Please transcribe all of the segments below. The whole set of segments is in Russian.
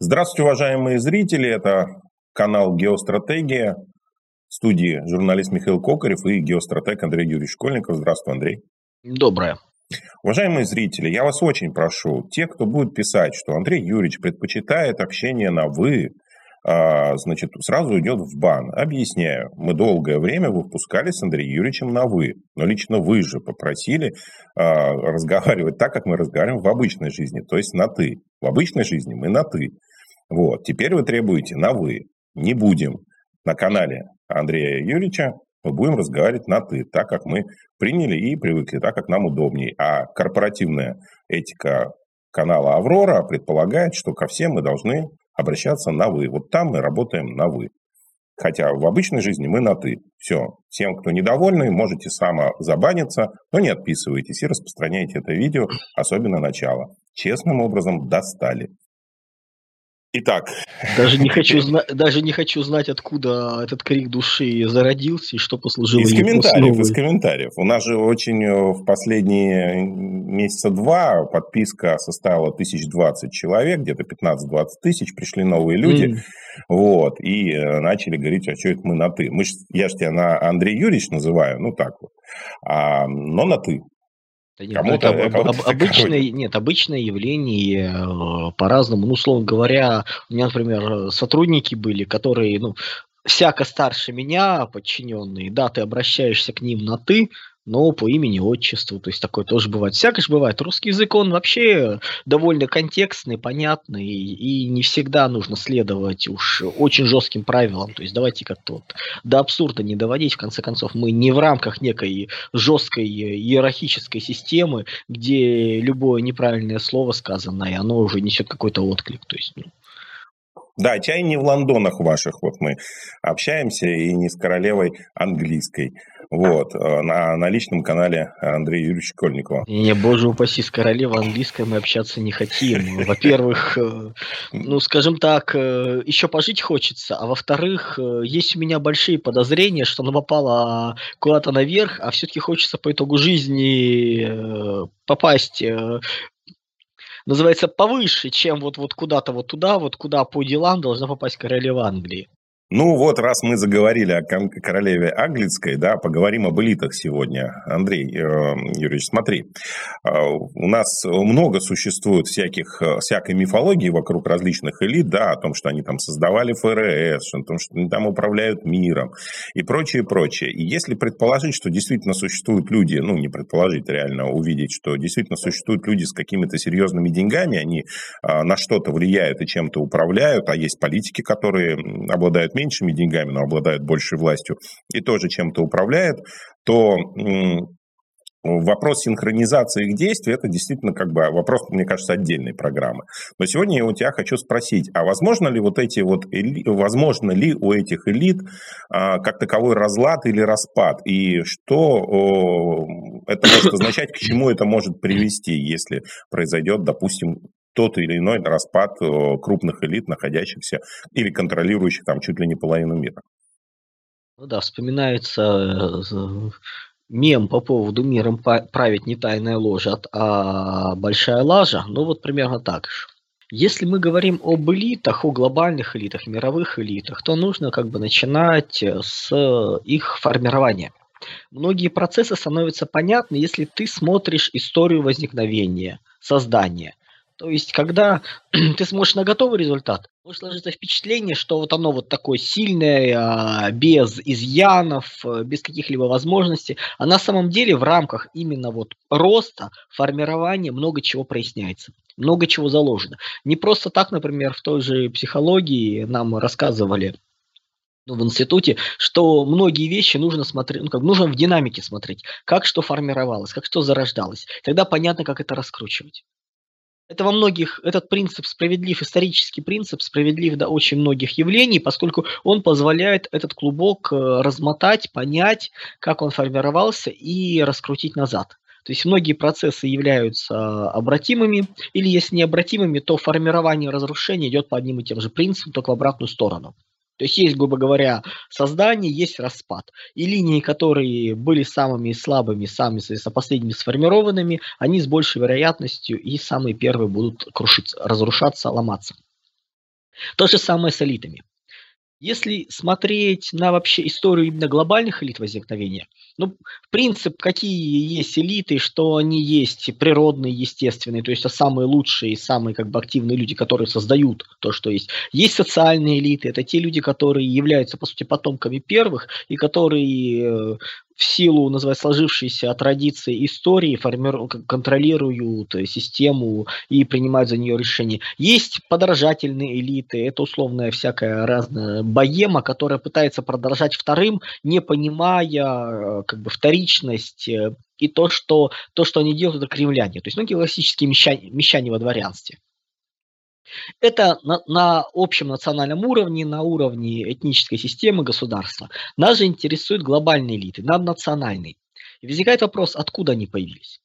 Здравствуйте, уважаемые зрители. Это канал «Геостратегия». Студии журналист Михаил Кокарев и геостратег Андрей Юрьевич Школьников. Здравствуй, Андрей. Доброе. Уважаемые зрители, я вас очень прошу, те, кто будет писать, что Андрей Юрьевич предпочитает общение на «вы», а, значит, сразу идет в бан. Объясняю. Мы долгое время выпускали с Андреем Юрьевичем на «вы». Но лично вы же попросили а, разговаривать так, как мы разговариваем в обычной жизни, то есть на «ты». В обычной жизни мы на «ты». Вот, теперь вы требуете на «вы». Не будем. На канале Андрея Юрьевича мы будем разговаривать на «ты», так как мы приняли и привыкли, так как нам удобнее. А корпоративная этика канала «Аврора» предполагает, что ко всем мы должны обращаться на «вы». Вот там мы работаем на «вы». Хотя в обычной жизни мы на «ты». Все. Всем, кто недовольны, можете самозабаниться, но не отписывайтесь и распространяйте это видео, особенно начало. Честным образом достали. Итак. Даже не хочу, зна- даже не хочу знать, откуда этот крик души зародился и что послужило Из комментариев, основой. из комментариев. У нас же очень э, в последние месяца два подписка составила 1020 человек, где-то 15-20 тысяч, пришли новые люди. Mm. Вот, и э, начали говорить, а что это мы на «ты». Мы ж, я же тебя на Андрей Юрьевич называю, ну так вот, а, но на «ты». Ну, это об, об, обычное, нет, обычное явление э, по-разному. Ну, условно говоря, у меня, например, сотрудники были, которые, ну, всяко старше меня, подчиненные, да, ты обращаешься к ним на «ты», но по имени, отчеству, то есть такое тоже бывает. Всякое же бывает. Русский язык, он вообще довольно контекстный, понятный, и не всегда нужно следовать уж очень жестким правилам. То есть давайте как-то вот до абсурда не доводить. В конце концов, мы не в рамках некой жесткой иерархической системы, где любое неправильное слово сказанное, оно уже несет какой-то отклик. То есть, ну, да, чай не в Лондонах ваших, вот мы общаемся, и не с королевой английской. Вот, э, на, на личном канале Андрея Юрьевича Школьникова. Не, боже упаси, с королевой английской мы общаться не хотим. Во-первых, э, ну, скажем так, э, еще пожить хочется, а во-вторых, есть у меня большие подозрения, что она попала куда-то наверх, а все-таки хочется по итогу жизни попасть называется, повыше, чем вот, вот куда-то вот туда, вот куда по делам должна попасть королева Англии. Ну вот, раз мы заговорили о королеве Английской, да, поговорим об элитах сегодня. Андрей э, Юрьевич, смотри, э, у нас много существует всяких, э, всякой мифологии вокруг различных элит, да, о том, что они там создавали ФРС, о том, что они там управляют миром и прочее, прочее. И если предположить, что действительно существуют люди, ну, не предположить, реально увидеть, что действительно существуют люди с какими-то серьезными деньгами, они на что-то влияют и чем-то управляют, а есть политики, которые обладают меньшими деньгами, но обладают большей властью и тоже чем-то управляют, то вопрос синхронизации их действий – это действительно как бы вопрос, мне кажется, отдельной программы. Но сегодня я у тебя хочу спросить, а возможно ли вот эти вот, эли... возможно ли у этих элит а, как таковой разлад или распад? И что о, это может означать, к чему это может привести, если произойдет, допустим, тот или иной распад э, крупных элит, находящихся или контролирующих там чуть ли не половину мира. Ну да, вспоминается э, мем по поводу миром править не тайная ложа, а большая лажа. Ну вот примерно так же. Если мы говорим об элитах, о глобальных элитах, мировых элитах, то нужно как бы начинать с их формирования. Многие процессы становятся понятны, если ты смотришь историю возникновения, создания. То есть, когда ты смотришь на готовый результат, может сложиться впечатление, что вот оно вот такое сильное, а, без изъянов, э, без каких-либо возможностей, а на самом деле в рамках именно вот роста, формирования много чего проясняется, много чего заложено. Не просто так, например, в той же психологии нам рассказывали ну, в институте, что многие вещи нужно смотреть, ну, как нужно в динамике смотреть, как что формировалось, как что зарождалось. Тогда понятно, как это раскручивать. Это во многих, этот принцип справедлив, исторический принцип справедлив до очень многих явлений, поскольку он позволяет этот клубок э, размотать, понять, как он формировался и раскрутить назад. То есть многие процессы являются обратимыми, или если необратимыми, то формирование разрушения идет по одним и тем же принципам, только в обратную сторону. То есть есть, грубо говоря, создание, есть распад. И линии, которые были самыми слабыми, самыми последними сформированными, они с большей вероятностью и самые первые будут крушиться, разрушаться, ломаться. То же самое с элитами. Если смотреть на вообще историю именно глобальных элит возникновения, ну, принцип, какие есть элиты, что они есть природные, естественные, то есть это самые лучшие, самые как бы активные люди, которые создают то, что есть. Есть социальные элиты, это те люди, которые являются, по сути, потомками первых, и которые э, в силу, называть сложившейся традиции истории, формируют, контролируют систему и принимают за нее решения. Есть подражательные элиты, это условная всякая разная боема, которая пытается продолжать вторым, не понимая э, как бы вторичность э, и то, что, то, что они делают, это кремляне. То есть, ну, классические мещане, мещане во дворянстве. Это на, на общем национальном уровне, на уровне этнической системы государства. Нас же интересуют глобальные элиты, наднациональные. И возникает вопрос, откуда они появились.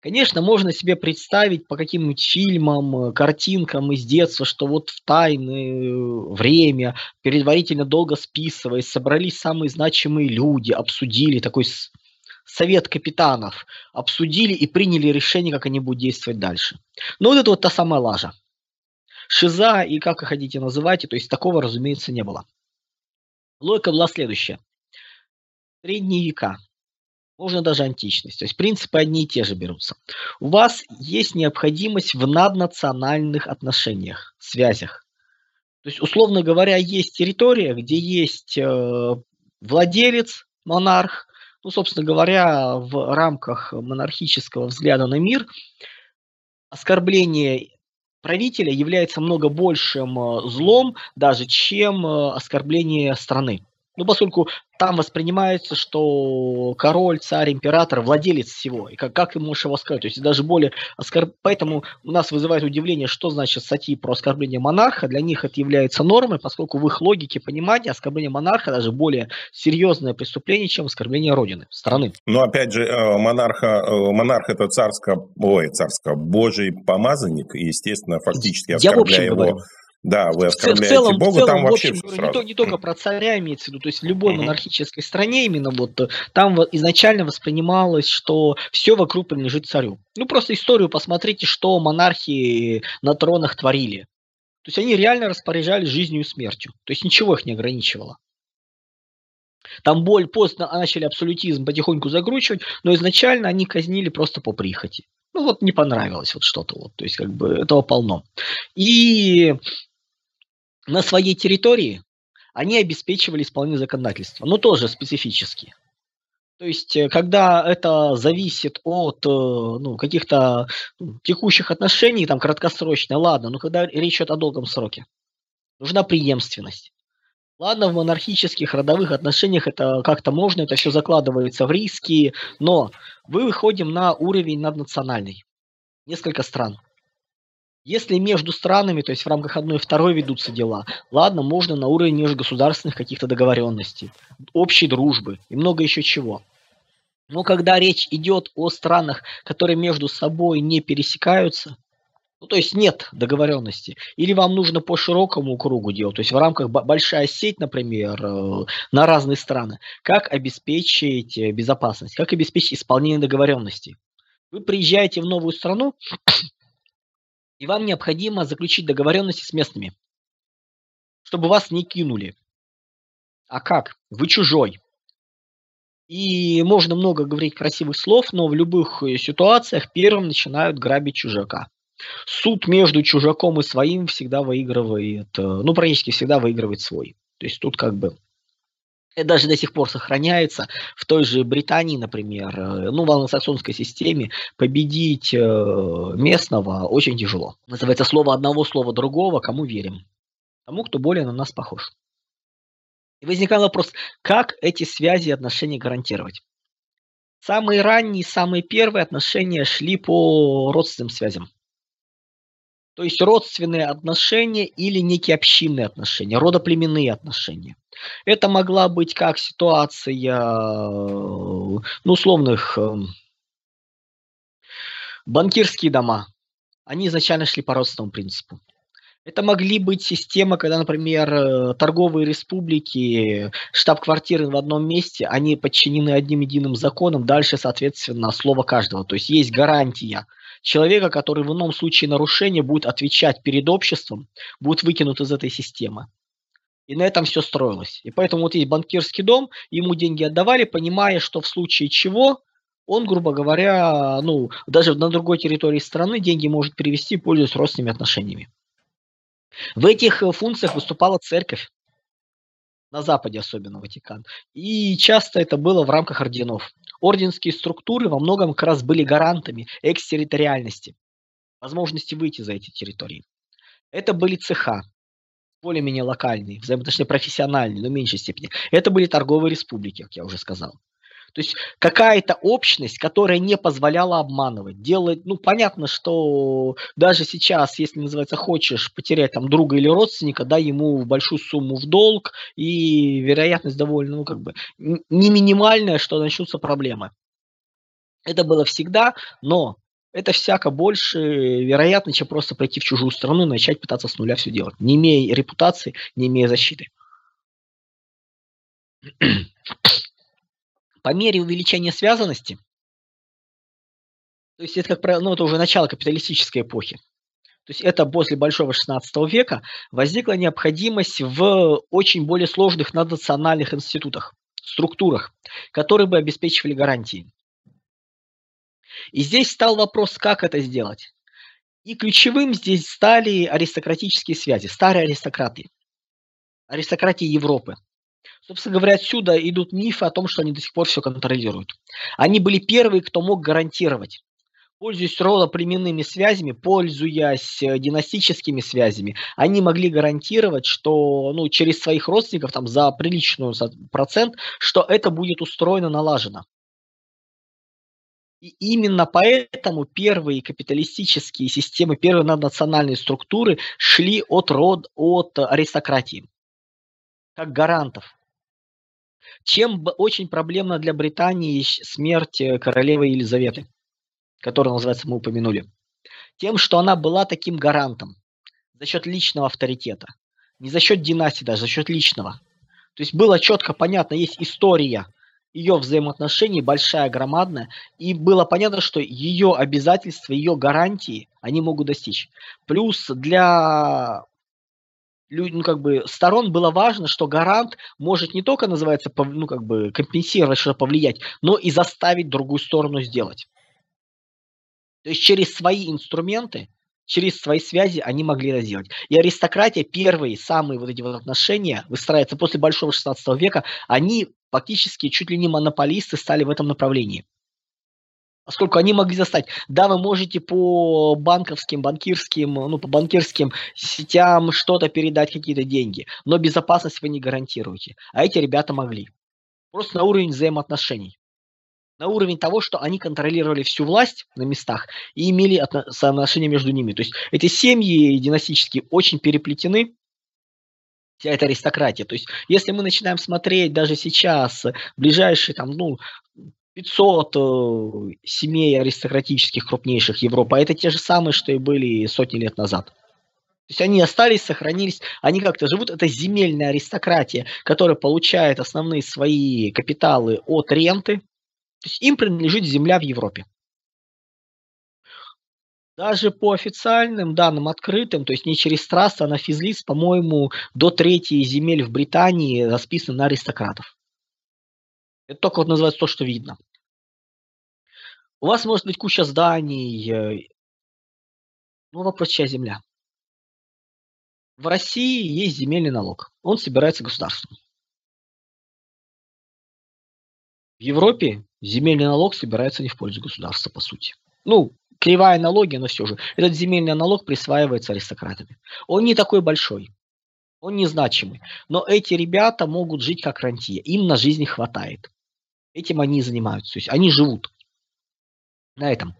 Конечно, можно себе представить по каким-нибудь фильмам, картинкам из детства, что вот в тайное время, предварительно долго списываясь, собрались самые значимые люди, обсудили такой совет капитанов, обсудили и приняли решение, как они будут действовать дальше. Но вот это вот та самая лажа шиза и как их хотите называйте, то есть такого, разумеется, не было. Логика была следующая. Средние века, можно даже античность, то есть принципы одни и те же берутся. У вас есть необходимость в наднациональных отношениях, связях. То есть, условно говоря, есть территория, где есть э, владелец, монарх, ну, собственно говоря, в рамках монархического взгляда на мир оскорбление правителя является много большим э, злом даже, чем э, оскорбление страны. Ну, поскольку там воспринимается, что король, царь, император, владелец всего. И как, как ты можешь его сказать? То есть даже более оскорб... Поэтому у нас вызывает удивление, что значит статьи про оскорбление монарха. Для них это является нормой, поскольку в их логике понимания оскорбление монарха даже более серьезное преступление, чем оскорбление родины, страны. Но опять же, э, монарха, э, монарх это царско, ой, царско, божий помазанник, и, естественно, фактически оскорбляя его говорю да, вы оскорбляете в целом, Бога, в целом, там вообще общем, все не, то, не только про царя имеется в виду, то есть в любой угу. монархической стране именно вот э, там изначально воспринималось, что все вокруг принадлежит царю. Ну просто историю посмотрите, что монархи на тронах творили. То есть они реально распоряжались жизнью и смертью. То есть ничего их не ограничивало. Там боль поздно начали абсолютизм потихоньку закручивать, но изначально они казнили просто по прихоти. Ну вот не понравилось вот что-то вот, то есть как бы этого полно. И на своей территории они обеспечивали исполнение законодательства, но тоже специфически. То есть, э, когда это зависит от э, ну, каких-то ну, текущих отношений, там, краткосрочно, ладно, но когда речь идет о долгом сроке, нужна преемственность. Ладно, в монархических родовых отношениях это как-то можно, это все закладывается в риски, но мы выходим на уровень наднациональный. Несколько стран. Если между странами, то есть в рамках одной и второй ведутся дела, ладно, можно на уровне межгосударственных каких-то договоренностей, общей дружбы и много еще чего. Но когда речь идет о странах, которые между собой не пересекаются, ну, то есть нет договоренности. Или вам нужно по широкому кругу делать, то есть в рамках большая сеть, например, э, на разные страны. Как обеспечить э, безопасность? Как обеспечить исполнение договоренностей? Вы приезжаете в новую страну, и вам необходимо заключить договоренности с местными, чтобы вас не кинули. А как? Вы чужой. И можно много говорить красивых слов, но в любых э, ситуациях первым начинают грабить чужака. Суд между чужаком и своим всегда выигрывает, э, ну, практически всегда выигрывает свой. То есть тут как бы это даже до сих пор сохраняется. В той же Британии, например, э, ну, в англосаксонской системе победить э, местного очень тяжело. Называется слово одного, слова другого, кому верим. Тому, кто более на нас похож. И возникал вопрос, как эти связи и отношения гарантировать? Самые ранние, самые первые отношения шли по родственным связям. То есть родственные отношения или некие общинные отношения, родоплеменные отношения. Это могла быть как ситуация, ну, условных эм, банкирские дома. Они изначально шли по родственному принципу. Это могли быть системы, когда, например, э, торговые республики, штаб-квартиры в одном месте, они подчинены одним единым законам, дальше, соответственно, слово каждого. То есть есть гарантия человека, который в ином случае нарушения будет отвечать перед обществом, будет выкинут из этой системы. И на этом все строилось. И поэтому вот есть банкирский дом, ему деньги отдавали, понимая, что в случае чего он, грубо говоря, ну, даже на другой территории страны деньги может перевести, пользуясь родственными отношениями. В этих э, функциях выступала церковь, на Западе особенно Ватикан. И часто это было в рамках орденов. Орденские структуры во многом как раз были гарантами экстерриториальности, возможности выйти за эти территории. Это были цеха, более-менее локальные, взаимоотношения профессиональные, но в меньшей степени. Это были торговые республики, как я уже сказал. То есть какая-то общность, которая не позволяла обманывать, делать, ну, понятно, что даже сейчас, если, называется, хочешь потерять там друга или родственника, да, ему большую сумму в долг, и вероятность довольно, ну, как бы, не минимальная, что начнутся проблемы. Это было всегда, но это всяко больше вероятно, чем просто пойти в чужую страну и начать пытаться с нуля все делать, не имея репутации, не имея защиты. По мере увеличения связанности, то есть это, как правило, ну, это уже начало капиталистической эпохи, то есть это после Большого XVI века возникла необходимость в очень более сложных наднациональных институтах, структурах, которые бы обеспечивали гарантии. И здесь стал вопрос, как это сделать. И ключевым здесь стали аристократические связи, старые аристократы, аристократии Европы. Собственно говоря, отсюда идут мифы о том, что они до сих пор все контролируют. Они были первые, кто мог гарантировать пользуясь родоплеменными связями, пользуясь э, династическими связями, они могли гарантировать, что ну, через своих родственников там, за приличную процент, что это будет устроено, налажено. И именно поэтому первые капиталистические системы, первые национальные структуры шли от род, от аристократии, как гарантов. Чем очень проблемна для Британии смерть э, королевы Елизаветы, которую, называется, мы упомянули. Тем, что она была таким гарантом за счет личного авторитета. Не за счет династии даже, за счет личного. То есть было четко понятно, есть история ее взаимоотношений большая, громадная, и было понятно, что ее обязательства, ее гарантии они могут достичь. Плюс для ну, как бы, сторон было важно, что гарант может не только, называется, ну, как бы, компенсировать, что-то повлиять, но и заставить другую сторону сделать. То есть через свои инструменты, через свои связи они могли это сделать. И аристократия, первые, самые вот эти вот отношения выстраиваются после Большого 16 века, они фактически чуть ли не монополисты стали в этом направлении поскольку они могли застать. Да, вы можете по банковским, банкирским, ну, по банкирским сетям что-то передать, какие-то деньги, но безопасность вы не гарантируете. А эти ребята могли. Просто на уровень взаимоотношений. На уровень того, что они контролировали всю власть на местах и имели соотношения между ними. То есть эти семьи династические очень переплетены, вся эта аристократия. То есть, если мы начинаем смотреть даже сейчас ближайшие там, ну, 500 э, семей аристократических крупнейших Европы, а это те же самые, что и были сотни лет назад. То есть они остались, сохранились, они как-то живут. Это земельная аристократия, которая получает основные свои капиталы от ренты. То есть им принадлежит земля в Европе. Даже по официальным данным, открытым, то есть не через трасс, а на физлиц, по-моему, до трети земель в Британии расписаны на аристократов. Это только вот называется то, что видно. У вас может быть куча зданий. Ну, вопрос, чья земля? В России есть земельный налог. Он собирается государством. В Европе земельный налог собирается не в пользу государства, по сути. Ну, кривая налоги, но все же. Этот земельный налог присваивается аристократами. Он не такой большой. Он незначимый. Но эти ребята могут жить как рантье. Им на жизнь хватает. Этим они занимаются. То есть они живут на этом.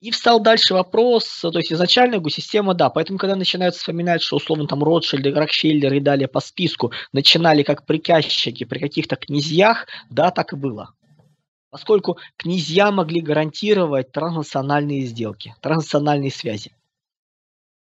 И встал дальше вопрос, то есть изначально система, да, поэтому когда начинают вспоминать, что условно там Ротшильды, Рокфеллер и далее по списку начинали как приказчики при каких-то князьях, да, так и было. Поскольку князья могли гарантировать транснациональные сделки, транснациональные связи.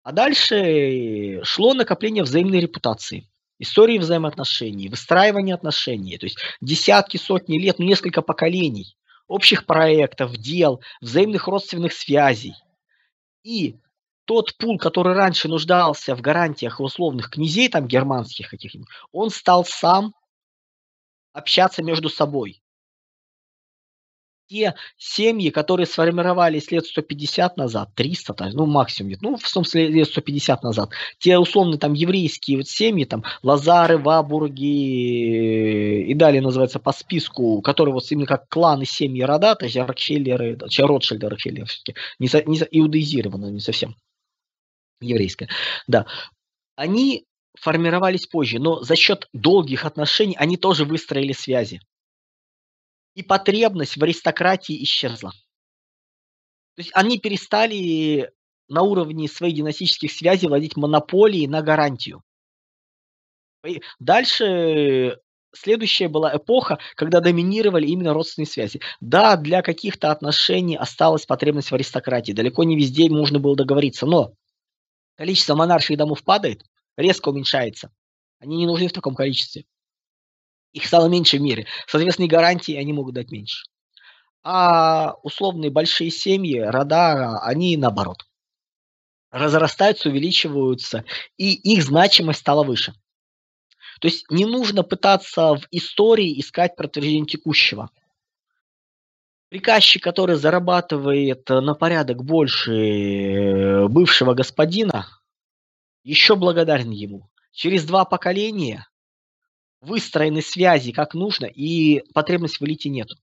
А дальше шло накопление взаимной репутации, истории взаимоотношений, выстраивание отношений, то есть десятки, сотни лет, ну, несколько поколений общих проектов, дел, взаимных родственных связей. И тот пул, который раньше нуждался в гарантиях условных князей, там германских каких-нибудь, он стал сам общаться между собой те семьи, которые сформировались лет 150 назад, 300, ну максимум, ну в смысле лет 150 назад, те условно там еврейские вот семьи, там Лазары, Вабурги и далее называется по списку, которые вот именно как кланы, семьи, рода, то есть Рокфеллеры, Ротшильды, Рокфеллеры все-таки, не, не иудеизировано, не совсем еврейское, да, они формировались позже, но за счет долгих отношений они тоже выстроили связи и потребность в аристократии исчезла. То есть они перестали на уровне своих династических связей владеть монополией на гарантию. И дальше следующая была эпоха, когда доминировали именно родственные связи. Да, для каких-то отношений осталась потребность в аристократии. Далеко не везде можно было договориться, но количество монарших домов падает, резко уменьшается. Они не нужны в таком количестве. Их стало меньше в мире. Соответственно, и гарантии они могут дать меньше. А условные большие семьи, рода, они наоборот. Разрастаются, увеличиваются, и их значимость стала выше. То есть не нужно пытаться в истории искать подтверждение текущего. Приказчик, который зарабатывает на порядок больше э, бывшего господина, еще благодарен ему. Через два поколения выстроены связи как нужно, и потребность в элите нету.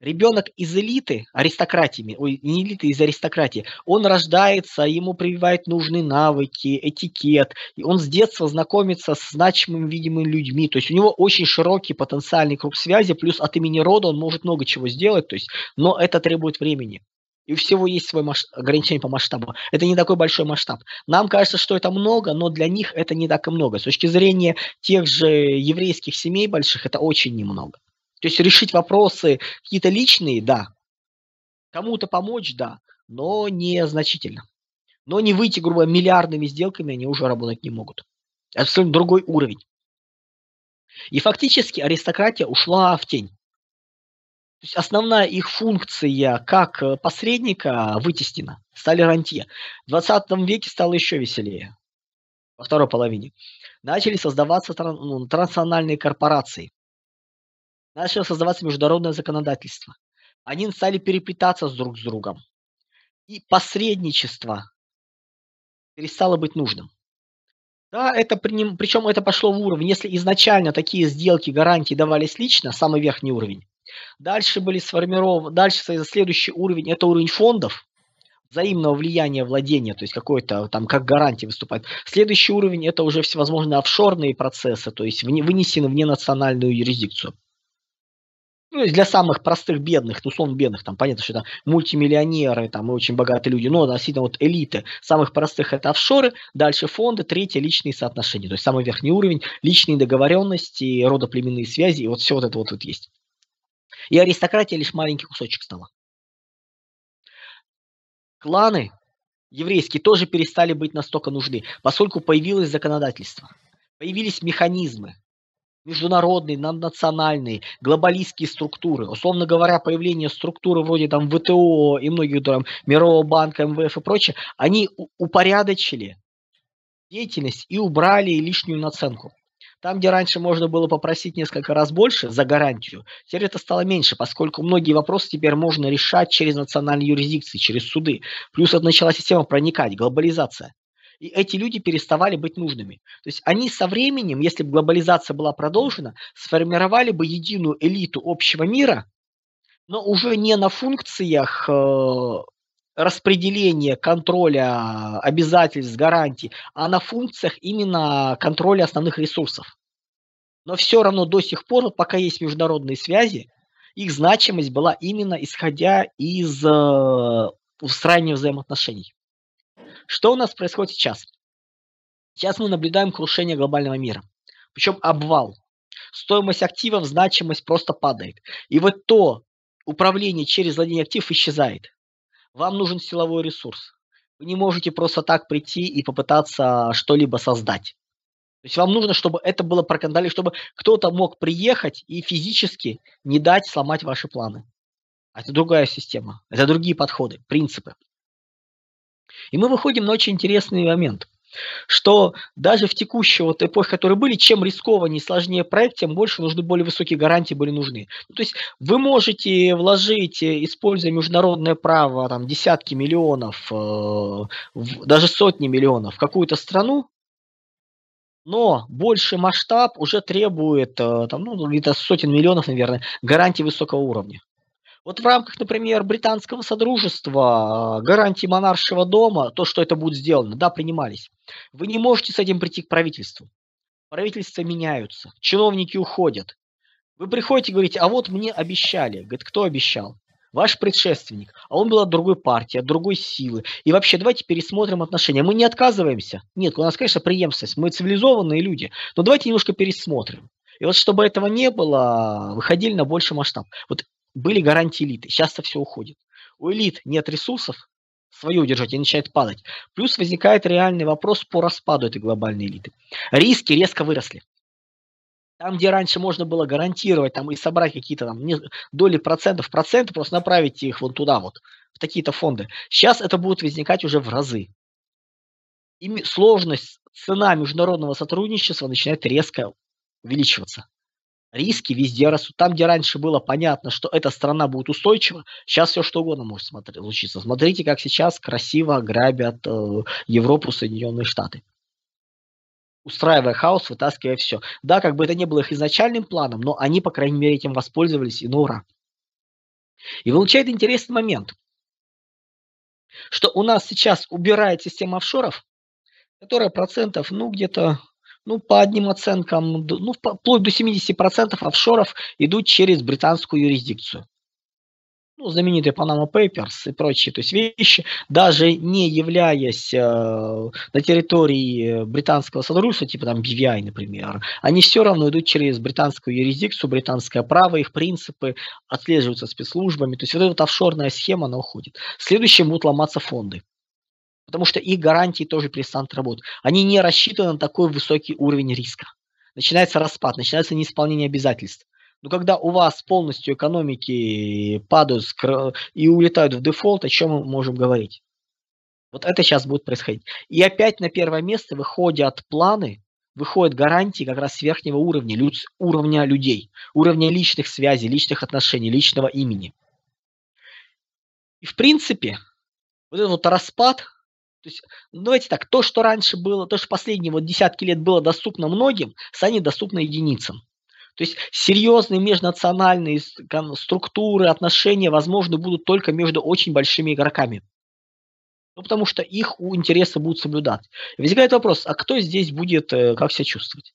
Ребенок из элиты, аристократиями, ой, не элиты, из аристократии, он рождается, ему прививают нужные навыки, этикет, и он с детства знакомится с значимыми, видимыми людьми, то есть у него очень широкий потенциальный круг связи, плюс от имени рода он может много чего сделать, то есть, но это требует времени. И у всего есть свой масш... ограничение по масштабу. Это не такой большой масштаб. Нам кажется, что это много, но для них это не так и много. С точки зрения тех же еврейских семей больших, это очень немного. То есть решить вопросы какие-то личные, да. Кому-то помочь, да, но не значительно. Но не выйти, грубо говоря, миллиардными сделками они уже работать не могут. Это абсолютно другой уровень. И фактически аристократия ушла в тень. То есть основная их функция как э, посредника вытеснена, стали рантье. В 20 веке стало еще веселее, во второй половине. Начали создаваться ну, транснациональные корпорации. Начало создаваться международное законодательство. Они стали переплетаться с друг с другом. И посредничество перестало быть нужным. Да, это причем это пошло в уровень. Если изначально такие сделки, гарантии давались лично, самый верхний уровень, Дальше были сформированы, дальше следующий уровень, это уровень фондов, взаимного влияния владения, то есть какой-то там как гарантия выступает. Следующий уровень это уже всевозможные офшорные процессы, то есть вынесены в ненациональную юрисдикцию. Ну, для самых простых бедных, ну, условно бедных, там понятно, что это мультимиллионеры, там и очень богатые люди, но относительно вот элиты, самых простых это офшоры, дальше фонды, третье личные соотношения, то есть самый верхний уровень, личные договоренности, родоплеменные связи, и вот все вот это вот, вот есть. И аристократия лишь маленький кусочек стала. Кланы еврейские тоже перестали быть настолько нужны, поскольку появилось законодательство, появились механизмы, международные, наднациональные, глобалистские структуры. Условно говоря, появление структуры вроде там ВТО и многих там Мирового банка, МВФ и прочее, они упорядочили деятельность и убрали лишнюю наценку. Там, где раньше можно было попросить несколько раз больше за гарантию, теперь это стало меньше, поскольку многие вопросы теперь можно решать через национальные юрисдикции, через суды. Плюс это начала система проникать, глобализация. И эти люди переставали быть нужными. То есть они со временем, если бы глобализация была продолжена, сформировали бы единую элиту общего мира, но уже не на функциях э, распределения контроля обязательств, гарантий, а на функциях именно контроля основных ресурсов. Но все равно до сих пор, пока есть международные связи, их значимость была именно исходя из э, устранения взаимоотношений. Что у нас происходит сейчас? Сейчас мы наблюдаем крушение глобального мира. Причем обвал. Стоимость активов, значимость просто падает. И вот то управление через владение активов исчезает. Вам нужен силовой ресурс. Вы не можете просто так прийти и попытаться что-либо создать. То есть вам нужно, чтобы это было проконтролировано, чтобы кто-то мог приехать и физически не дать сломать ваши планы. Это другая система, это другие подходы, принципы. И мы выходим на очень интересный момент, что даже в текущей вот эпохе, которые были, чем рискованнее сложнее проект, тем больше нужны более высокие гарантии были нужны. Ну, то есть вы можете вложить, э, используя международное право, там, десятки миллионов, э, в, даже сотни миллионов в какую-то страну, но больший масштаб уже требует э, там, ну, где-то сотен миллионов, наверное, гарантий высокого уровня. Вот в рамках, например, британского содружества, э, гарантии монаршего дома, то, что это будет сделано, да, принимались. Вы не можете с этим прийти к правительству. Правительства меняются, чиновники уходят. Вы приходите и говорите, а вот мне обещали. Говорит, кто обещал? ваш предшественник, а он был от другой партии, от другой силы. И вообще, давайте пересмотрим отношения. Мы не отказываемся. Нет, у нас, конечно, преемственность. Мы цивилизованные люди. Но давайте немножко пересмотрим. И вот чтобы этого не было, выходили на больший масштаб. Вот были гарантии элиты. Сейчас-то все уходит. У элит нет ресурсов свое удержать и начинает падать. Плюс возникает реальный вопрос по распаду этой глобальной элиты. Риски резко выросли. Там, где раньше можно было гарантировать там, и собрать какие-то там доли процентов, проценты, просто направить их вот туда вот, в такие-то фонды. Сейчас это будет возникать уже в разы. И сложность, цена международного сотрудничества начинает резко увеличиваться. Риски везде растут. Там, где раньше было понятно, что эта страна будет устойчива, сейчас все что угодно может смотреть, случиться. Смотрите, как сейчас красиво грабят э, Европу, Соединенные Штаты устраивая хаос, вытаскивая все. Да, как бы это не было их изначальным планом, но они, по крайней мере, этим воспользовались, и ну ура. И получает интересный момент, что у нас сейчас убирает система офшоров, которая процентов, ну, где-то, ну, по одним оценкам, ну, вплоть до 70% офшоров идут через британскую юрисдикцию ну, знаменитые Panama Papers и прочие то есть вещи, даже не являясь э, на территории британского содружества, типа там BVI, например, они все равно идут через британскую юрисдикцию, британское право, их принципы отслеживаются спецслужбами. То есть вот эта офшорная схема, она уходит. Следующим будут ломаться фонды. Потому что их гарантии тоже перестанут работать. Они не рассчитаны на такой высокий уровень риска. Начинается распад, начинается неисполнение обязательств. Но когда у вас полностью экономики падают и улетают в дефолт, о чем мы можем говорить? Вот это сейчас будет происходить. И опять на первое место выходят планы, выходят гарантии как раз с верхнего уровня, люд, уровня людей, уровня личных связей, личных отношений, личного имени. И в принципе, вот этот вот распад, то есть, ну, давайте так, то, что раньше было, то, что последние вот десятки лет было доступно многим, станет доступно единицам. То есть серьезные межнациональные структуры, отношения, возможно, будут только между очень большими игроками. Ну, потому что их интересы будут соблюдать. Возникает вопрос, а кто здесь будет, э, как себя чувствовать?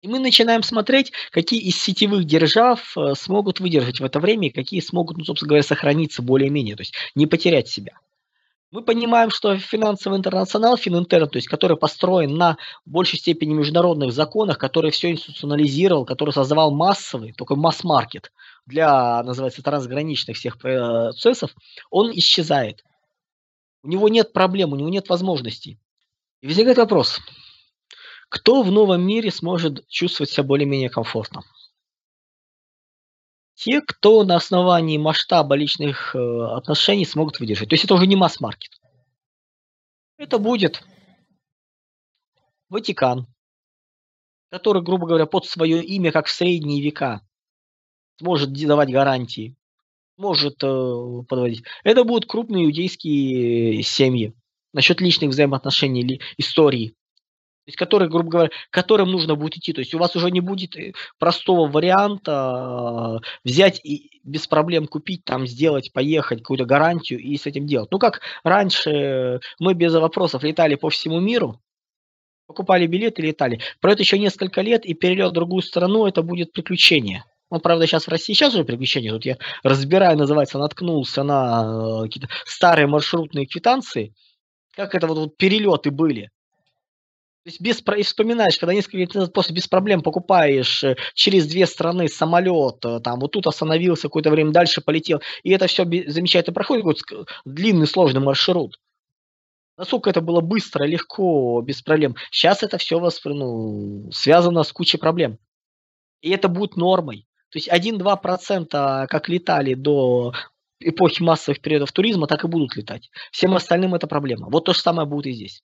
И мы начинаем смотреть, какие из сетевых держав э, смогут выдержать в это время, и какие смогут, ну, собственно говоря, сохраниться более-менее, то есть не потерять себя. Мы понимаем, что финансовый интернационал, Фининтерн, то есть который построен на большей степени международных законах, который все институционализировал, который создавал массовый, только масс-маркет для, называется, трансграничных всех процессов, он исчезает. У него нет проблем, у него нет возможностей. И возникает вопрос, кто в новом мире сможет чувствовать себя более-менее комфортно? Те, кто на основании масштаба личных э, отношений смогут выдержать. То есть это уже не масс-маркет. Это будет Ватикан, который, грубо говоря, под свое имя, как в средние века, сможет давать гарантии, может э, подводить. Это будут крупные иудейские семьи насчет личных взаимоотношений или истории есть которые, грубо говоря, которым нужно будет идти. То есть у вас уже не будет э, простого варианта взять и без проблем купить, там, сделать, поехать, какую-то гарантию и с этим делать. Ну, как раньше мы без вопросов летали по всему миру, покупали билеты, летали. Пройдет еще несколько лет, и перелет в другую страну, это будет приключение. Ну, правда, сейчас в России сейчас уже приключения. Тут я разбираю, называется, наткнулся на э, какие-то старые маршрутные квитанции, как это вот, вот перелеты были. То есть без, и вспоминаешь, когда несколько лет назад после без проблем покупаешь э, через две страны самолет, э, там вот тут остановился, какое-то время дальше полетел, и это все замечательно проходит, какой длинный сложный маршрут. Насколько это было быстро, легко, без проблем. Сейчас это все воспри... ну, связано с кучей проблем. И это будет нормой. То есть 1-2% как летали до эпохи массовых периодов туризма, так и будут летать. Всем остальным это проблема. Вот то же самое будет и здесь.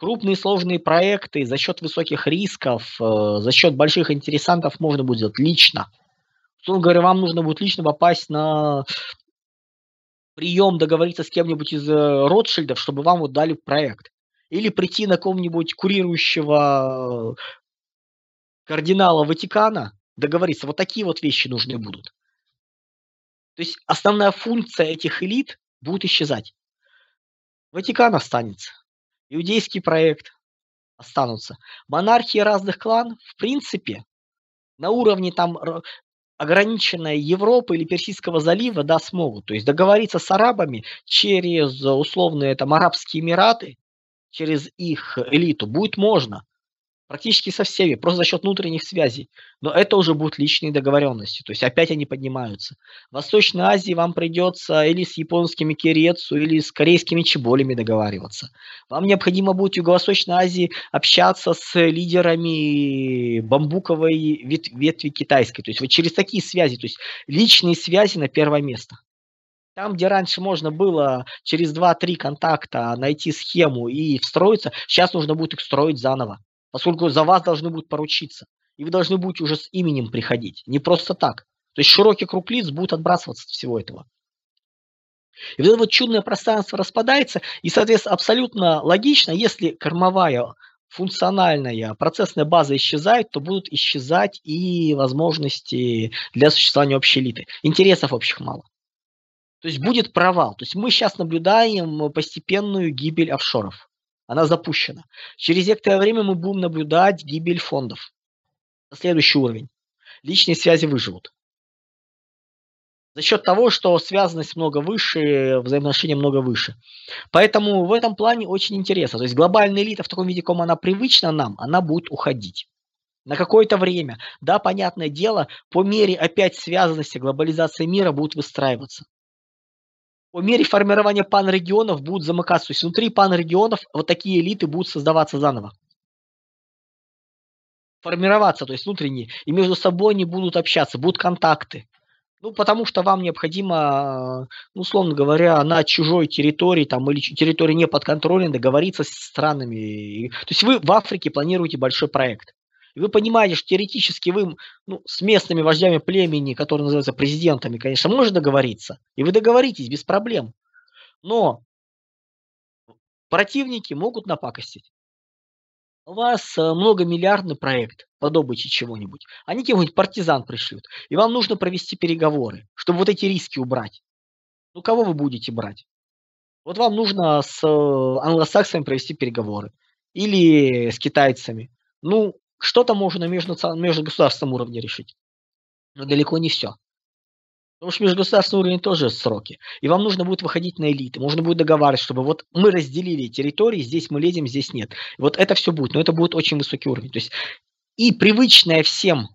Крупные сложные проекты за счет высоких рисков, э, за счет больших интересантов можно будет сделать лично. Условно говоря, вам нужно будет лично попасть на прием, договориться с кем-нибудь из э, Ротшильдов, чтобы вам вот дали проект. Или прийти на кого-нибудь курирующего кардинала Ватикана, договориться. Вот такие вот вещи нужны будут. То есть основная функция этих элит будет исчезать. Ватикан останется. Иудейский проект останутся. Монархии разных кланов, в принципе, на уровне там ограниченной Европы или Персидского залива, да, смогут. То есть договориться с арабами через условные там Арабские Эмираты, через их элиту будет можно практически со всеми, просто за счет внутренних связей. Но это уже будут личные договоренности, то есть опять они поднимаются. В Восточной Азии вам придется или с японскими кирецу, или с корейскими чеболями договариваться. Вам необходимо будет в Юго-Восточной Азии общаться с лидерами бамбуковой ветви китайской, то есть вот через такие связи, то есть личные связи на первое место. Там, где раньше можно было через 2-3 контакта найти схему и встроиться, сейчас нужно будет их строить заново поскольку за вас должны будут поручиться. И вы должны будете уже с именем приходить, не просто так. То есть широкий круг лиц будет отбрасываться от всего этого. И вот это вот чудное пространство распадается, и, соответственно, абсолютно логично, если кормовая функциональная процессная база исчезает, то будут исчезать и возможности для существования общей элиты. Интересов общих мало. То есть будет провал. То есть мы сейчас наблюдаем постепенную гибель офшоров она запущена. Через некоторое время мы будем наблюдать гибель фондов. Следующий уровень. Личные связи выживут. За счет того, что связанность много выше, взаимоотношения много выше. Поэтому в этом плане очень интересно. То есть глобальная элита в таком виде, как она привычна нам, она будет уходить. На какое-то время. Да, понятное дело, по мере опять связанности глобализации мира будут выстраиваться по мере формирования панрегионов будут замыкаться. То есть внутри панрегионов вот такие элиты будут создаваться заново. Формироваться, то есть внутренние. И между собой они будут общаться, будут контакты. Ну, потому что вам необходимо, ну, условно говоря, на чужой территории там, или территории не подконтрольной договориться с странами. То есть вы в Африке планируете большой проект. И вы понимаете, что теоретически вы ну, с местными вождями племени, которые называются президентами, конечно, можете договориться. И вы договоритесь без проблем. Но противники могут напакостить. У вас э, многомиллиардный проект по добыче чего-нибудь. Они кем-нибудь партизан пришлют. И вам нужно провести переговоры, чтобы вот эти риски убрать. Ну, кого вы будете брать? Вот вам нужно с э, англосаксами провести переговоры. Или с китайцами. Ну, что-то можно между, государственным уровне решить. Но далеко не все. Потому что межгосударственный уровень тоже сроки. И вам нужно будет выходить на элиты. Можно будет договариваться, чтобы вот мы разделили территории, здесь мы лезем, здесь нет. Вот это все будет. Но это будет очень высокий уровень. То есть и привычная всем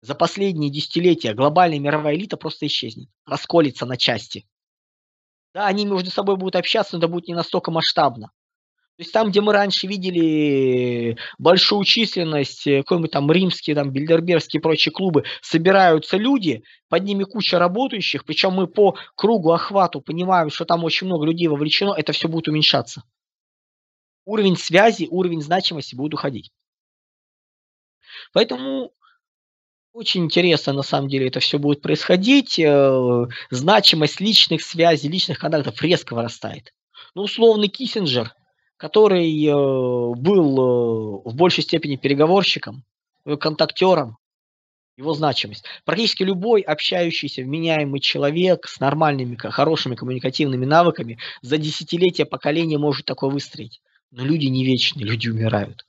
за последние десятилетия глобальная мировая элита просто исчезнет. Расколется на части. Да, они между собой будут общаться, но это будет не настолько масштабно. То есть там, где мы раньше видели большую численность, э, какой-нибудь там римские, там, бильдербергские и прочие клубы, собираются люди, под ними куча работающих, причем мы по кругу охвату понимаем, что там очень много людей вовлечено, это все будет уменьшаться. Уровень связи, уровень значимости будет уходить. Поэтому очень интересно, на самом деле, это все будет происходить. Э, значимость личных связей, личных контактов резко вырастает. Ну, условный Киссинджер – который э, был э, в большей степени переговорщиком, э, контактером, его значимость. Практически любой общающийся, вменяемый человек с нормальными, хорошими коммуникативными навыками за десятилетия поколения может такое выстроить. Но люди не вечны, люди умирают.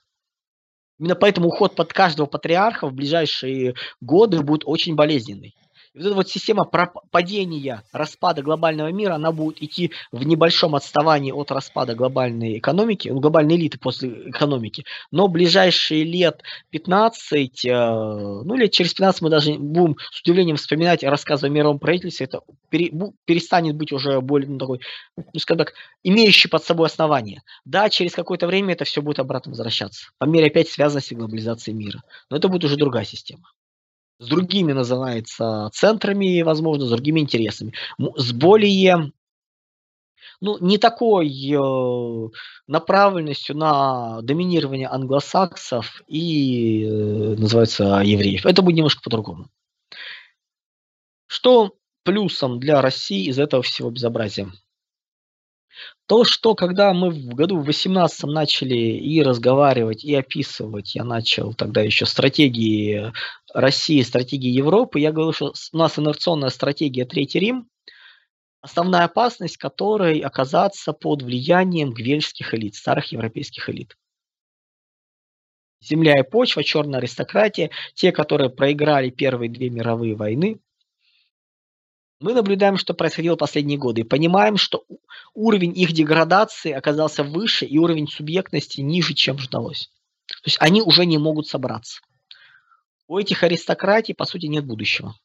Именно поэтому уход под каждого патриарха в ближайшие годы будет очень болезненный. Вот эта вот система падения, распада глобального мира, она будет идти в небольшом отставании от распада глобальной экономики, ну, глобальной элиты после экономики. Но ближайшие лет 15, э, ну, лет через 15 мы даже будем с удивлением вспоминать рассказы о мировом правительстве, это пере, перестанет быть уже более ну, такой, ну, скажем так, имеющий под собой основание. Да, через какое-то время это все будет обратно возвращаться, по мере опять связанности глобализации мира. Но это будет уже другая система. С другими, называется, центрами, возможно, с другими интересами, с более ну, не такой э, направленностью на доминирование англосаксов и, э, называется, евреев. Это будет немножко по-другому. Что плюсом для России из этого всего безобразия? То, что когда мы в году в 18 начали и разговаривать, и описывать, я начал тогда еще стратегии России, стратегии Европы, я говорил, что у нас инерционная стратегия Третий Рим, основная опасность которой оказаться под влиянием гвельских элит, старых европейских элит. Земля и почва, черная аристократия, те, которые проиграли первые две мировые войны, мы наблюдаем, что происходило последние годы, и понимаем, что уровень их деградации оказался выше, и уровень субъектности ниже, чем ждалось. То есть они уже не могут собраться. У этих аристократий, по сути, нет будущего.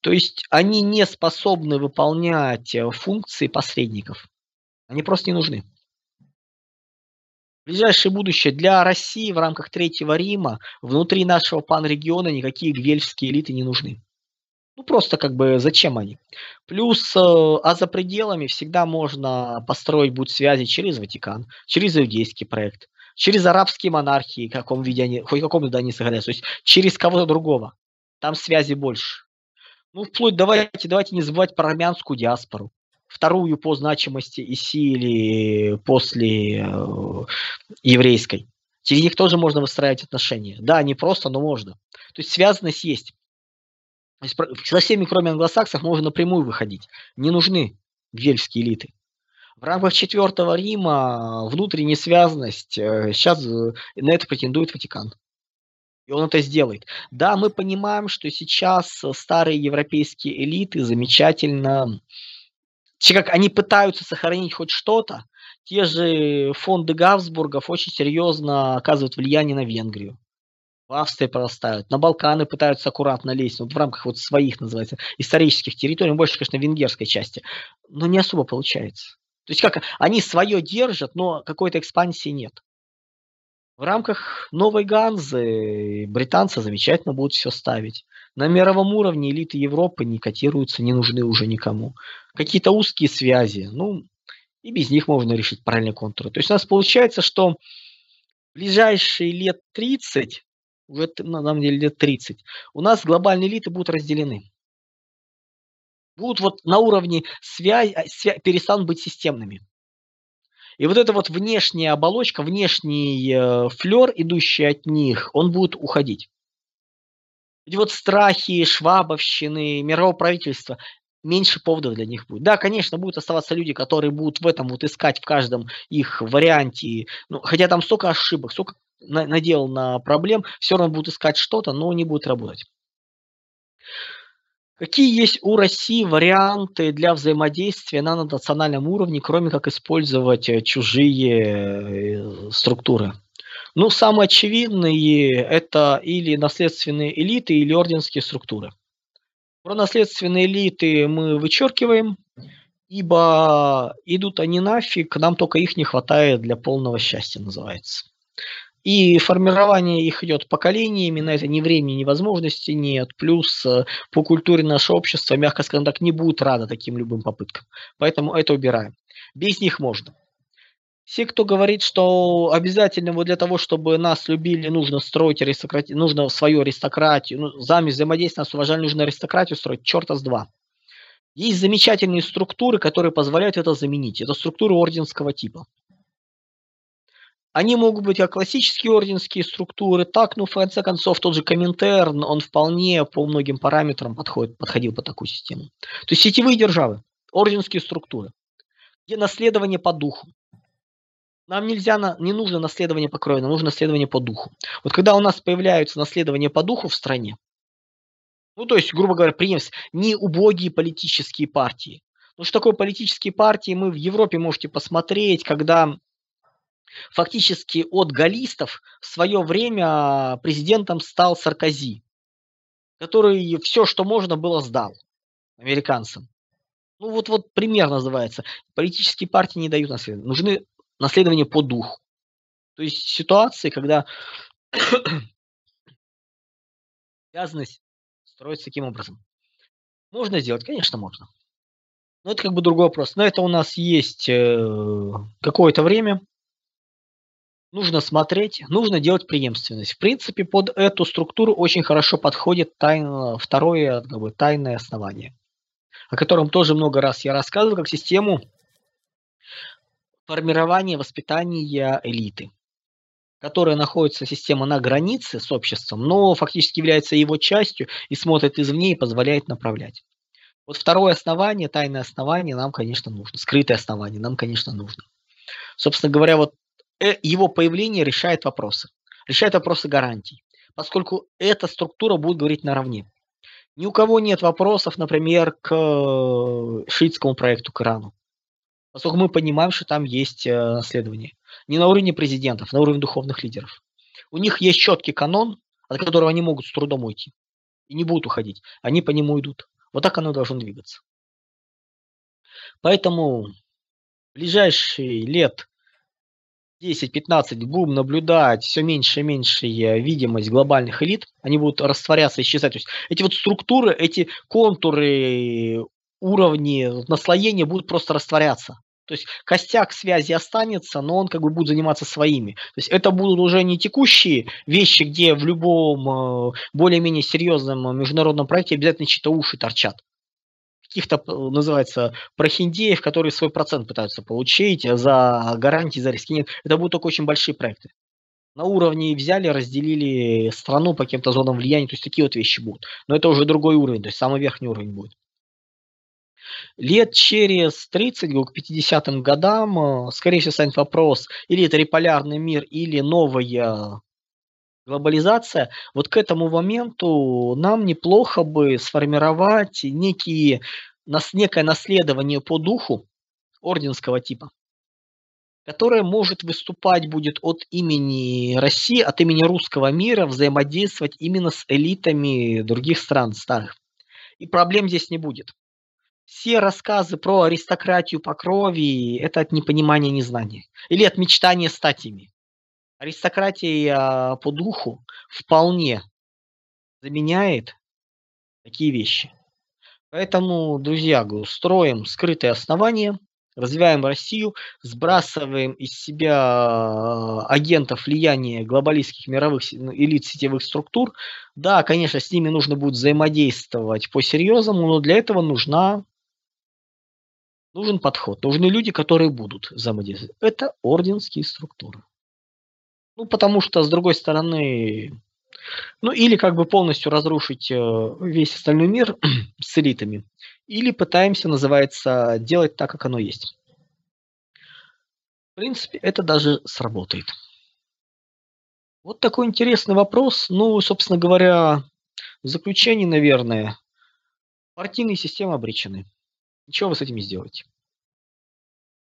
То есть они не способны выполнять э, функции посредников. Они просто не нужны. Ближайшее будущее для России в рамках Третьего Рима внутри нашего панрегиона никакие гвельфские элиты не нужны. Ну, просто как бы зачем они? Плюс, э, а за пределами всегда можно построить будут связи через Ватикан, через иудейский проект, через арабские монархии, в каком виде они, хоть в каком виде они сохраняются, то есть через кого-то другого. Там связи больше. Ну, вплоть, давайте, давайте не забывать про армянскую диаспору. Вторую по значимости и силе после э, еврейской. Через них тоже можно выстраивать отношения. Да, не просто, но можно. То есть связанность есть. Со всеми, кроме англосаксов, можно напрямую выходить. Не нужны вельские элиты. В рамках Четвертого Рима внутренняя связанность, сейчас э, на это претендует Ватикан. И он это сделает. Да, мы понимаем, что сейчас старые европейские элиты замечательно, как они пытаются сохранить хоть что-то, те же фонды Гавсбургов очень серьезно оказывают влияние на Венгрию. В Австрии прорастают, на Балканы пытаются аккуратно лезть, вот в рамках вот своих, называется, исторических территорий, больше, конечно, венгерской части, но не особо получается. То есть как они свое держат, но какой-то экспансии нет. В рамках новой Ганзы британцы замечательно будут все ставить. На мировом уровне элиты Европы не котируются, не нужны уже никому. Какие-то узкие связи, ну, и без них можно решить правильные контуры. То есть у нас получается, что ближайшие лет 30, уже на самом деле лет 30, у нас глобальные элиты будут разделены. Будут вот на уровне связи, свя- перестанут быть системными. И вот эта вот внешняя оболочка, внешний э, флер, идущий от них, он будет уходить. Эти вот страхи, швабовщины, мирового правительства, меньше поводов для них будет. Да, конечно, будут оставаться люди, которые будут в этом вот искать в каждом их варианте, ну, хотя там столько ошибок, столько надел на проблем, все равно будут искать что-то, но не будут работать. Какие есть у России варианты для взаимодействия на национальном уровне, кроме как использовать э, чужие э, структуры? Ну, самые очевидные – это или наследственные элиты, или орденские структуры. Про наследственные элиты мы вычеркиваем, ибо идут они нафиг, нам только их не хватает для полного счастья, называется. И формирование их идет поколениями, на это ни времени, ни возможности нет. Плюс э, по культуре наше общество, мягко скажем так, не будет рада таким любым попыткам. Поэтому это убираем. Без них можно. Все, кто говорит, что обязательно вот для того, чтобы нас любили, нужно строить аристократию, нужно свою аристократию, ну, зами взаимодействия нас уважали, нужно аристократию строить, черта с два. Есть замечательные структуры, которые позволяют это заменить. Это структуры орденского типа. Они могут быть как классические орденские структуры, так, ну, в конце концов, тот же Коминтерн, он вполне по многим параметрам подходит, подходил по такую систему. То есть сетевые державы, орденские структуры, где наследование по духу. Нам нельзя, не нужно наследование по крови, нам нужно наследование по духу. Вот когда у нас появляются наследования по духу в стране, ну, то есть, грубо говоря, принес не убогие политические партии. Ну, что такое политические партии, мы в Европе можете посмотреть, когда Фактически от галлистов в свое время президентом стал Саркози, который все, что можно было, сдал американцам. Ну вот, вот пример называется. Политические партии не дают наследования. Нужны наследования по духу. То есть ситуации, когда Обязанность строится таким образом. Можно сделать? Конечно, можно. Но это как бы другой вопрос. Но это у нас есть э, какое-то время. Нужно смотреть, нужно делать преемственность. В принципе, под эту структуру очень хорошо подходит тайна, второе как бы, тайное основание, о котором тоже много раз я рассказывал, как систему формирования воспитания элиты которая находится система на границе с обществом, но фактически является его частью и смотрит извне и позволяет направлять. Вот второе основание, тайное основание нам, конечно, нужно. Скрытое основание нам, конечно, нужно. Собственно говоря, вот его появление решает вопросы. Решает вопросы гарантий. Поскольку эта структура будет говорить наравне. Ни у кого нет вопросов, например, к э, шиитскому проекту Корану. Поскольку мы понимаем, что там есть э, наследование. Не на уровне президентов, на уровне духовных лидеров. У них есть четкий канон, от которого они могут с трудом уйти. И не будут уходить. Они по нему идут. Вот так оно должно двигаться. Поэтому в ближайшие лет 10-15 будем наблюдать все меньше и меньше видимость глобальных элит, они будут растворяться, исчезать. То есть эти вот структуры, эти контуры уровни наслоения будут просто растворяться. То есть костяк связи останется, но он как бы будет заниматься своими. То есть это будут уже не текущие вещи, где в любом э, более-менее серьезном международном проекте обязательно чьи-то уши торчат. Каких-то, э, называется, прохиндеев, которые свой процент пытаются получить за гарантии, за риски. Нет, это будут только очень большие проекты. На уровне взяли, разделили страну по каким-то зонам влияния, то есть такие вот вещи будут. Но это уже другой уровень, то есть самый верхний уровень будет. Лет через 30, к 50 годам, э, скорее всего, станет вопрос, или это реполярный мир, или новая глобализация. Вот к этому моменту нам неплохо бы сформировать некие, некое наследование по духу орденского типа которое может выступать будет от имени России, от имени русского мира, взаимодействовать именно с элитами других стран старых. И проблем здесь не будет все рассказы про аристократию по крови – это от непонимания незнания. Или от мечтания стать ими. Аристократия а, по духу вполне заменяет такие вещи. Поэтому, друзья, строим скрытые основания, развиваем Россию, сбрасываем из себя а, агентов влияния глобалистских мировых ну, элит сетевых структур. Да, конечно, с ними нужно будет взаимодействовать по-серьезному, но для этого нужна Нужен подход, нужны люди, которые будут взаимодействовать. Это орденские структуры. Ну, потому что, с другой стороны, ну, или как бы полностью разрушить э, весь остальной мир с элитами, или пытаемся, называется, делать так, как оно есть. В принципе, это даже сработает. Вот такой интересный вопрос. Ну, собственно говоря, в заключение, наверное, партийные системы обречены. Ничего вы с этим не сделаете.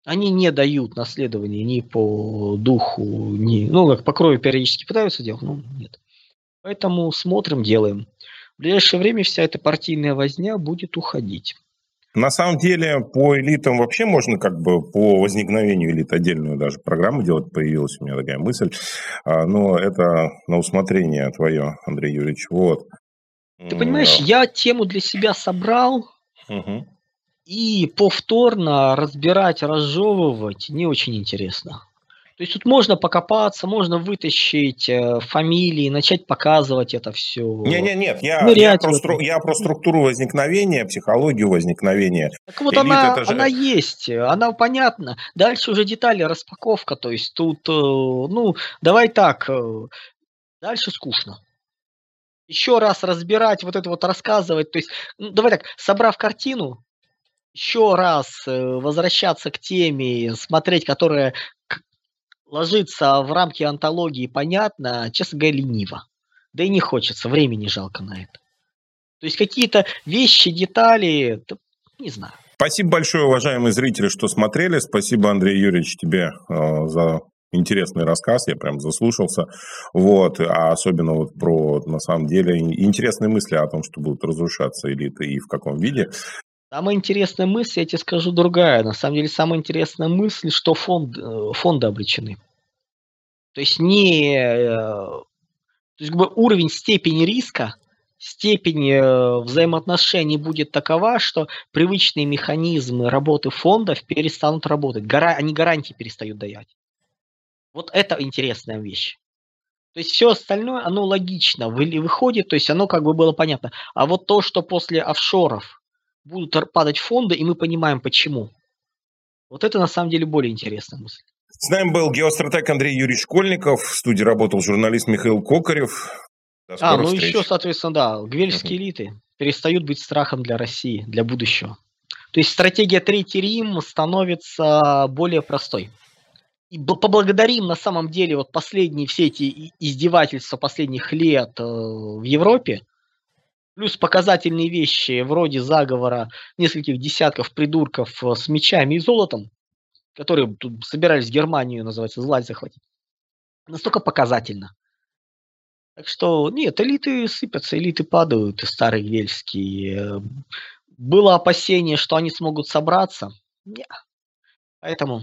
Они не дают наследование ни по духу, ни... Ну, как по крови периодически пытаются делать, но нет. Поэтому смотрим, делаем. В ближайшее время вся эта партийная возня будет уходить. На самом деле, по элитам вообще можно как бы по возникновению элит отдельную даже программу делать. Появилась у меня такая мысль. А, но это на усмотрение твое, Андрей Юрьевич. Вот. Ты понимаешь, я тему для себя собрал. Угу. И повторно разбирать, разжевывать не очень интересно. То есть тут можно покопаться, можно вытащить э, фамилии, начать показывать это все. Не, не, нет, я, я, про, стру, я про структуру возникновения, психологию возникновения. Так вот Элит она, же... она есть, она понятна. Дальше уже детали, распаковка. То есть тут, э, ну, давай так, э, дальше скучно еще раз разбирать, вот это вот рассказывать. То есть, ну, давай так, собрав картину, еще раз э, возвращаться к теме, смотреть, которая ложится в рамки антологии, понятно, честно говоря, лениво. Да и не хочется, времени жалко на это. То есть какие-то вещи, детали, не знаю. Спасибо большое, уважаемые зрители, что смотрели. Спасибо, Андрей Юрьевич, тебе э, за интересный рассказ, я прям заслушался, вот, а особенно вот про, на самом деле, интересные мысли о том, что будут разрушаться элиты и в каком виде. Самая интересная мысль, я тебе скажу другая. На самом деле, самая интересная мысль, что фонд, э, фонды обречены. То есть не... Э, то есть как бы уровень степени риска степень э, взаимоотношений будет такова, что привычные механизмы работы фондов перестанут работать, гора, они гарантии перестают давать. Вот это интересная вещь. То есть все остальное, оно логично выходит, то есть оно как бы было понятно. А вот то, что после офшоров будут падать фонды, и мы понимаем почему. Вот это на самом деле более интересная мысль. С нами был геостратег Андрей Юрьевич Школьников, в студии работал журналист Михаил Кокарев. а, ну встреч. еще, соответственно, да, гвельские uh-huh. элиты перестают быть страхом для России, для будущего. То есть стратегия Третий Рим становится более простой и поблагодарим на самом деле вот последние все эти издевательства последних лет э, в Европе, плюс показательные вещи вроде заговора нескольких десятков придурков э, с мечами и золотом, которые тут собирались Германию, называется, злать захватить. Настолько показательно. Так что, нет, элиты сыпятся, элиты падают, старые вельские. Было опасение, что они смогут собраться. Нет. Поэтому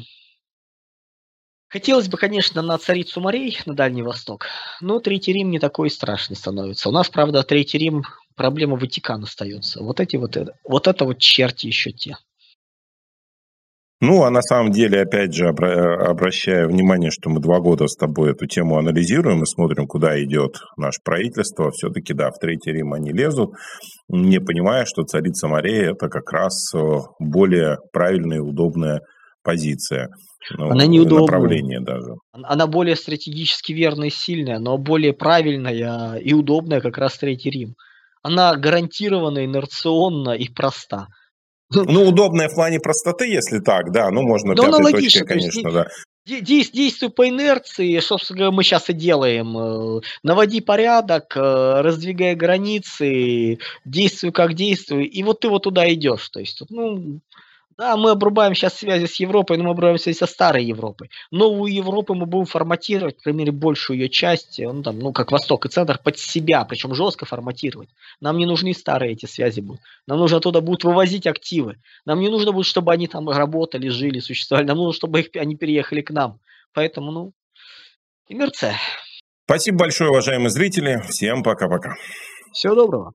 Хотелось бы, конечно, на царицу морей, на Дальний Восток, но Третий Рим не такой страшный становится. У нас, правда, Третий Рим проблема Ватикана остается. Вот эти вот, это, вот это вот черти еще те. Ну, а на самом деле, опять же, обращая внимание, что мы два года с тобой эту тему анализируем и смотрим, куда идет наше правительство, все-таки, да, в Третий Рим они лезут, не понимая, что царица Мария – это как раз э, более правильная и удобная позиция. Ну, она неудобная. Направление даже. Она более стратегически верная и сильная, но более правильная и удобная как раз Третий Рим. Она гарантированно инерционна и проста. Ну, удобная в плане простоты, если так, да, ну, можно да пятой точке, конечно, есть, да. Действуй по инерции, собственно, мы сейчас и делаем. Э, наводи порядок, э, раздвигай границы, действуй как действуй, и вот ты вот туда идешь. То есть, ну, да, мы обрубаем сейчас связи с Европой, но мы обрубаем связи со старой Европой. Новую Европу мы будем форматировать, по крайней мере, большую ее часть, э, ну, там, ну, как Восток и Центр, под себя, причем жестко форматировать. Нам не нужны старые эти связи будут. Нам нужно оттуда будут вывозить активы. Нам не нужно будет, чтобы они там работали, жили, существовали. Нам нужно, чтобы их, они переехали к нам. Поэтому, ну, инерция. Спасибо большое, уважаемые зрители. Всем пока-пока. Всего доброго.